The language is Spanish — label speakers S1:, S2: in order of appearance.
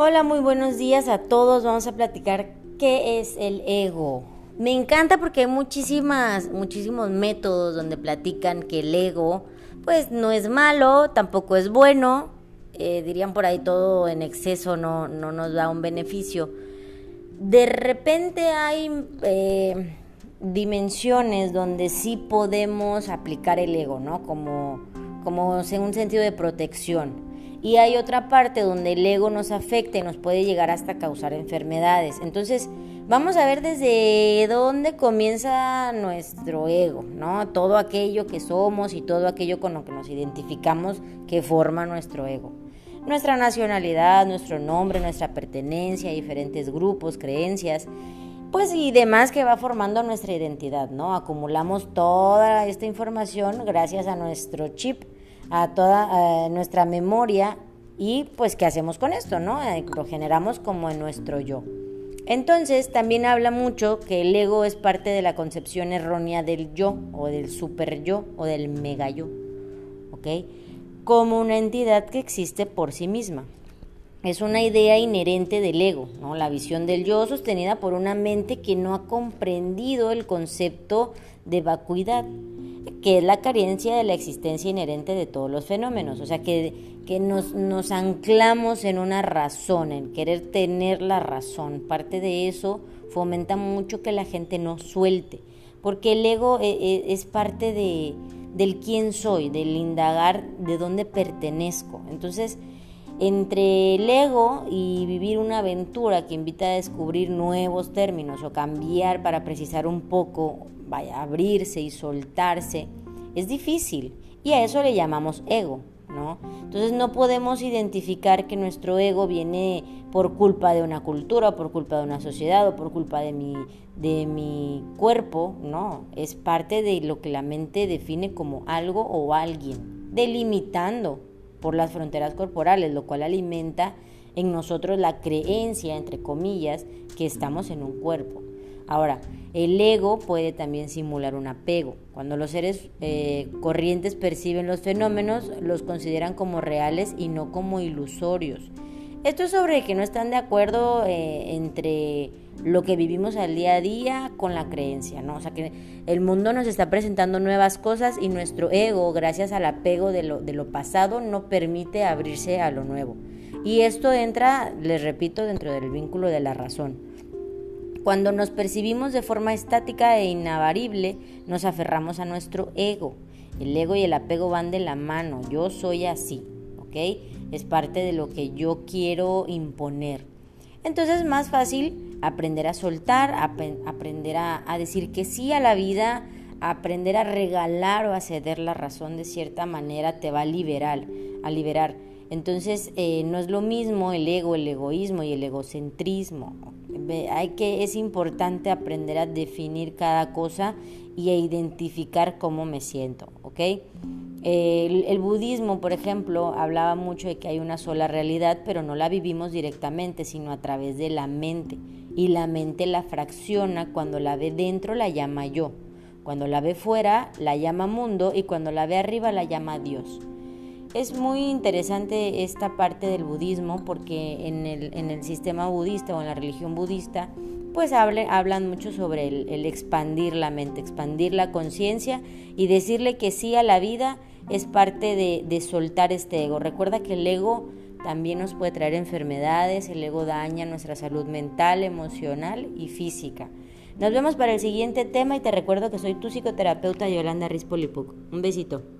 S1: Hola, muy buenos días a todos. Vamos a platicar qué es el ego. Me encanta porque hay muchísimas, muchísimos métodos donde platican que el ego, pues no es malo, tampoco es bueno. Eh, dirían por ahí todo en exceso no, no nos da un beneficio. De repente hay eh, dimensiones donde sí podemos aplicar el ego, ¿no? Como, como en un sentido de protección y hay otra parte donde el ego nos afecta y nos puede llegar hasta causar enfermedades. Entonces, vamos a ver desde dónde comienza nuestro ego, ¿no? Todo aquello que somos y todo aquello con lo que nos identificamos que forma nuestro ego. Nuestra nacionalidad, nuestro nombre, nuestra pertenencia a diferentes grupos, creencias, pues y demás que va formando nuestra identidad, ¿no? Acumulamos toda esta información gracias a nuestro chip a toda nuestra memoria y pues qué hacemos con esto, ¿no? Eh, lo generamos como en nuestro yo. Entonces también habla mucho que el ego es parte de la concepción errónea del yo o del super yo o del mega yo, ¿ok? Como una entidad que existe por sí misma. Es una idea inherente del ego, ¿no? La visión del yo sostenida por una mente que no ha comprendido el concepto de vacuidad que es la carencia de la existencia inherente de todos los fenómenos, o sea, que, que nos, nos, anclamos en una razón, en querer tener la razón. Parte de eso fomenta mucho que la gente no suelte, porque el ego e, e, es, parte de, del quién soy, del indagar de dónde pertenezco. Entonces, entre el ego y vivir una aventura que invita a descubrir nuevos términos o cambiar para precisar un poco vaya abrirse y soltarse, es difícil. Y a eso le llamamos ego, ¿no? Entonces no podemos identificar que nuestro ego viene por culpa de una cultura, por culpa de una sociedad o por culpa de mi, de mi cuerpo, no, es parte de lo que la mente define como algo o alguien, delimitando por las fronteras corporales, lo cual alimenta en nosotros la creencia, entre comillas, que estamos en un cuerpo. Ahora, el ego puede también simular un apego. Cuando los seres eh, corrientes perciben los fenómenos, los consideran como reales y no como ilusorios. Esto es sobre que no están de acuerdo eh, entre lo que vivimos al día a día con la creencia, ¿no? O sea que el mundo nos está presentando nuevas cosas y nuestro ego, gracias al apego de lo, de lo pasado, no permite abrirse a lo nuevo. Y esto entra, les repito, dentro del vínculo de la razón. Cuando nos percibimos de forma estática e inavarible, nos aferramos a nuestro ego. El ego y el apego van de la mano. Yo soy así, ¿ok? Es parte de lo que yo quiero imponer. Entonces es más fácil aprender a soltar, aprender a, decir que sí a la vida, aprender a regalar o a ceder la razón de cierta manera te va a liberar, a liberar. Entonces eh, no es lo mismo el ego, el egoísmo y el egocentrismo hay que, es importante aprender a definir cada cosa y a identificar cómo me siento, ¿ok? El, el, budismo, por ejemplo, hablaba mucho de que hay una sola realidad, pero no la vivimos directamente, sino a través de la mente. Y la mente la fracciona, cuando la ve dentro la llama yo, cuando la ve fuera la llama mundo y cuando la ve arriba la llama Dios. Es muy interesante esta parte del budismo porque en el, en el sistema budista o en la religión budista pues hablan mucho sobre el, expandir la mente, expandir la conciencia y decirle que sí a la vida es parte de, de soltar este ego. Recuerda que el ego también nos puede traer enfermedades, el ego daña nuestra salud mental, emocional y física. Nos vemos para el siguiente tema y te recuerdo que soy tu psicoterapeuta Yolanda Rispolipuc. Un besito.